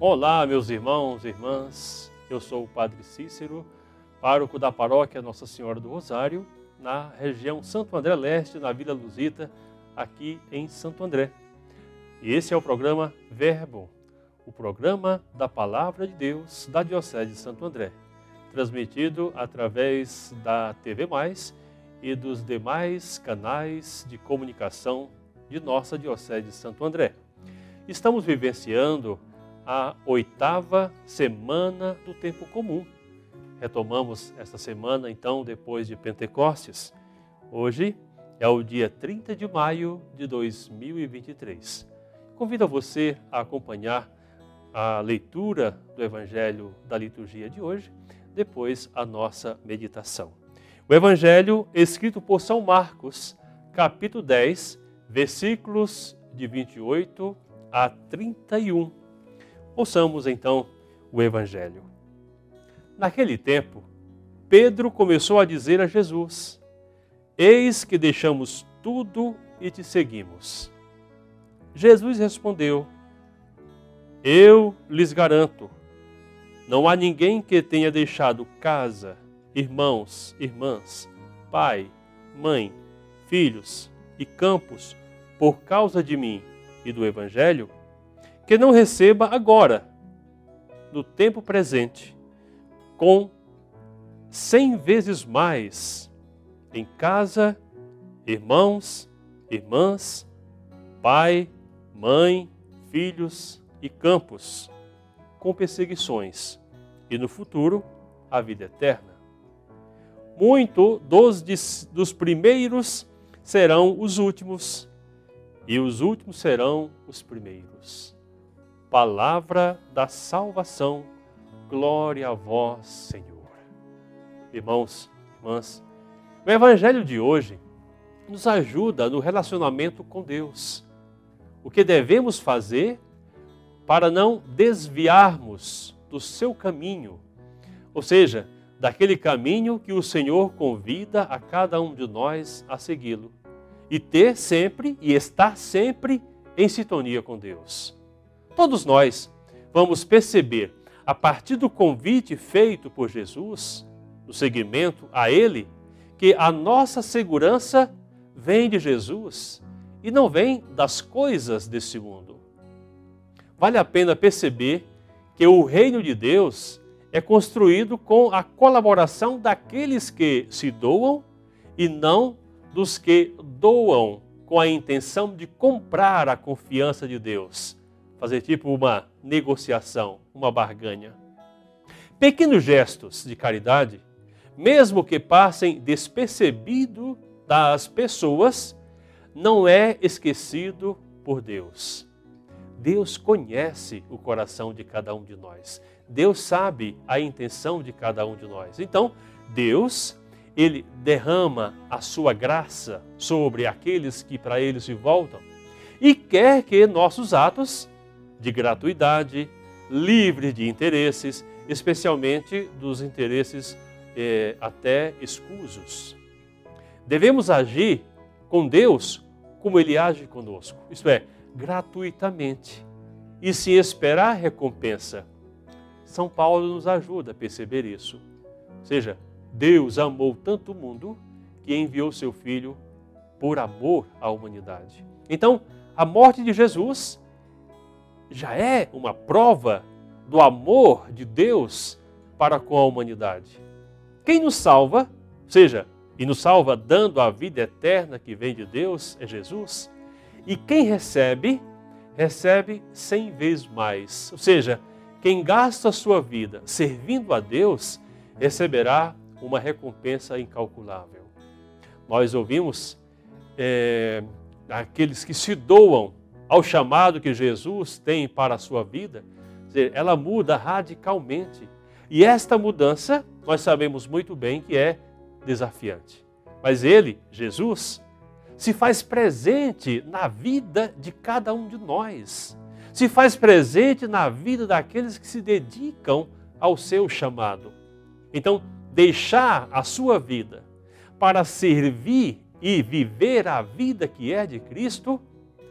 Olá, meus irmãos e irmãs. Eu sou o Padre Cícero, pároco da paróquia Nossa Senhora do Rosário, na região Santo André Leste, na Vila Luzita, aqui em Santo André. E esse é o programa Verbo, o programa da Palavra de Deus da Diocese de Santo André, transmitido através da TV Mais e dos demais canais de comunicação de nossa Diocese de Santo André. Estamos vivenciando a oitava semana do tempo comum. Retomamos esta semana, então, depois de Pentecostes. Hoje é o dia 30 de maio de 2023. Convido você a acompanhar a leitura do Evangelho da liturgia de hoje, depois a nossa meditação. O Evangelho escrito por São Marcos, capítulo 10, versículos de 28 a 31 Ouçamos então o Evangelho. Naquele tempo, Pedro começou a dizer a Jesus: Eis que deixamos tudo e te seguimos. Jesus respondeu: Eu lhes garanto, não há ninguém que tenha deixado casa, irmãos, irmãs, pai, mãe, filhos e campos por causa de mim e do Evangelho, que não receba agora, no tempo presente, com cem vezes mais em casa, irmãos, irmãs, pai, mãe, filhos e campos, com perseguições, e no futuro a vida eterna. Muito dos, dos primeiros serão os últimos, e os últimos serão os primeiros palavra da salvação. Glória a vós, Senhor. Irmãos, irmãs, o Evangelho de hoje nos ajuda no relacionamento com Deus. O que devemos fazer para não desviarmos do seu caminho, ou seja, daquele caminho que o Senhor convida a cada um de nós a segui-lo, e ter sempre e estar sempre em sintonia com Deus. Todos nós vamos perceber, a partir do convite feito por Jesus, no seguimento a Ele, que a nossa segurança vem de Jesus e não vem das coisas desse mundo. Vale a pena perceber que o reino de Deus é construído com a colaboração daqueles que se doam e não dos que doam com a intenção de comprar a confiança de Deus fazer tipo uma negociação, uma barganha. Pequenos gestos de caridade, mesmo que passem despercebido das pessoas, não é esquecido por Deus. Deus conhece o coração de cada um de nós. Deus sabe a intenção de cada um de nós. Então, Deus, ele derrama a sua graça sobre aqueles que para ele se voltam e quer que nossos atos de gratuidade, livre de interesses, especialmente dos interesses eh, até escusos. Devemos agir com Deus como Ele age conosco, isto é, gratuitamente e sem esperar recompensa. São Paulo nos ajuda a perceber isso. Ou seja, Deus amou tanto o mundo que enviou seu Filho por amor à humanidade. Então, a morte de Jesus já é uma prova do amor de Deus para com a humanidade. Quem nos salva, seja, e nos salva dando a vida eterna que vem de Deus, é Jesus. E quem recebe, recebe cem vezes mais. Ou seja, quem gasta a sua vida servindo a Deus, receberá uma recompensa incalculável. Nós ouvimos é, aqueles que se doam ao chamado que Jesus tem para a sua vida, ela muda radicalmente. E esta mudança, nós sabemos muito bem que é desafiante. Mas ele, Jesus, se faz presente na vida de cada um de nós. Se faz presente na vida daqueles que se dedicam ao seu chamado. Então, deixar a sua vida para servir e viver a vida que é de Cristo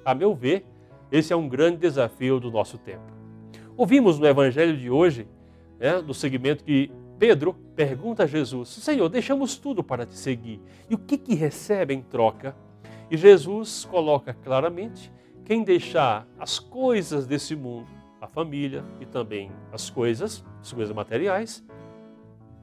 a meu ver, esse é um grande desafio do nosso tempo. Ouvimos no Evangelho de hoje, né, do segmento que Pedro pergunta a Jesus: Senhor, deixamos tudo para te seguir. E o que, que recebe em troca? E Jesus coloca claramente: quem deixar as coisas desse mundo, a família e também as coisas, as coisas materiais,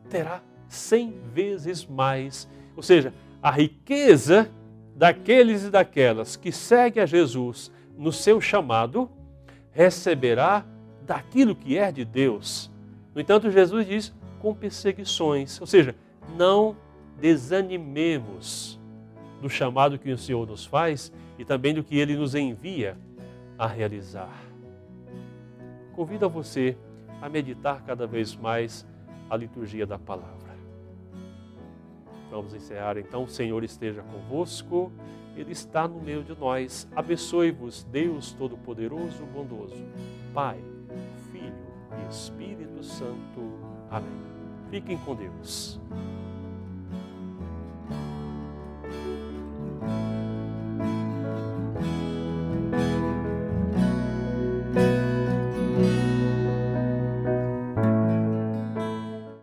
terá cem vezes mais. Ou seja, a riqueza daqueles e daquelas que seguem a Jesus no seu chamado, receberá daquilo que é de Deus. No entanto, Jesus diz com perseguições, ou seja, não desanimemos do chamado que o Senhor nos faz e também do que ele nos envia a realizar. Convido a você a meditar cada vez mais a liturgia da palavra. Vamos encerrar então. O Senhor esteja convosco, Ele está no meio de nós. Abençoe-vos, Deus Todo-Poderoso, bondoso, Pai, Filho e Espírito Santo. Amém. Fiquem com Deus.